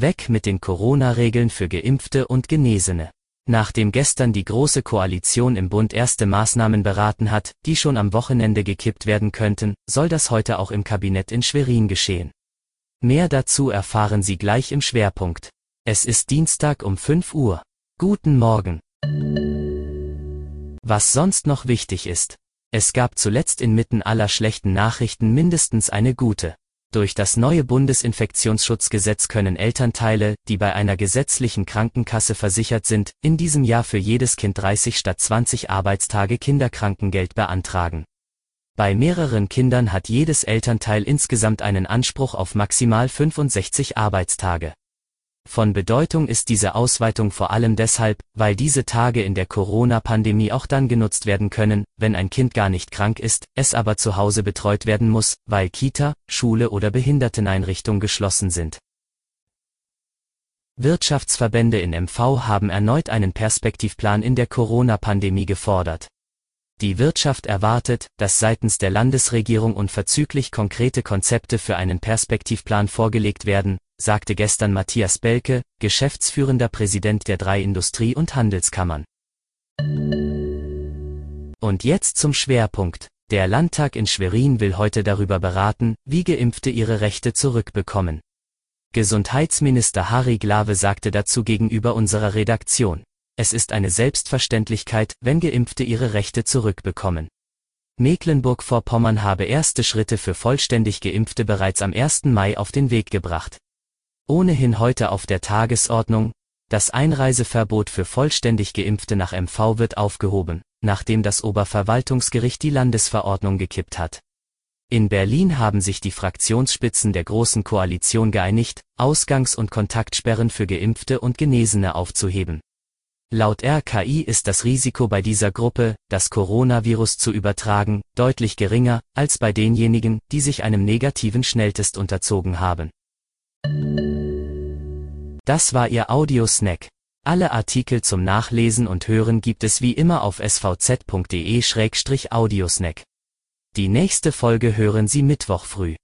Weg mit den Corona-Regeln für Geimpfte und Genesene. Nachdem gestern die Große Koalition im Bund erste Maßnahmen beraten hat, die schon am Wochenende gekippt werden könnten, soll das heute auch im Kabinett in Schwerin geschehen. Mehr dazu erfahren Sie gleich im Schwerpunkt. Es ist Dienstag um 5 Uhr. Guten Morgen. Was sonst noch wichtig ist. Es gab zuletzt inmitten aller schlechten Nachrichten mindestens eine gute. Durch das neue Bundesinfektionsschutzgesetz können Elternteile, die bei einer gesetzlichen Krankenkasse versichert sind, in diesem Jahr für jedes Kind 30 statt 20 Arbeitstage Kinderkrankengeld beantragen. Bei mehreren Kindern hat jedes Elternteil insgesamt einen Anspruch auf maximal 65 Arbeitstage. Von Bedeutung ist diese Ausweitung vor allem deshalb, weil diese Tage in der Corona-Pandemie auch dann genutzt werden können, wenn ein Kind gar nicht krank ist, es aber zu Hause betreut werden muss, weil Kita, Schule oder Behinderteneinrichtung geschlossen sind. Wirtschaftsverbände in MV haben erneut einen Perspektivplan in der Corona-Pandemie gefordert. Die Wirtschaft erwartet, dass seitens der Landesregierung unverzüglich konkrete Konzepte für einen Perspektivplan vorgelegt werden, sagte gestern Matthias Belke, geschäftsführender Präsident der drei Industrie- und Handelskammern. Und jetzt zum Schwerpunkt. Der Landtag in Schwerin will heute darüber beraten, wie Geimpfte ihre Rechte zurückbekommen. Gesundheitsminister Harry Glawe sagte dazu gegenüber unserer Redaktion. Es ist eine Selbstverständlichkeit, wenn Geimpfte ihre Rechte zurückbekommen. Mecklenburg-Vorpommern habe erste Schritte für vollständig Geimpfte bereits am 1. Mai auf den Weg gebracht. Ohnehin heute auf der Tagesordnung, das Einreiseverbot für vollständig Geimpfte nach MV wird aufgehoben, nachdem das Oberverwaltungsgericht die Landesverordnung gekippt hat. In Berlin haben sich die Fraktionsspitzen der Großen Koalition geeinigt, Ausgangs- und Kontaktsperren für Geimpfte und Genesene aufzuheben. Laut RKI ist das Risiko bei dieser Gruppe, das Coronavirus zu übertragen, deutlich geringer als bei denjenigen, die sich einem negativen Schnelltest unterzogen haben. Das war Ihr Audiosnack. Alle Artikel zum Nachlesen und Hören gibt es wie immer auf svz.de-audiosnack. Die nächste Folge hören Sie Mittwoch früh.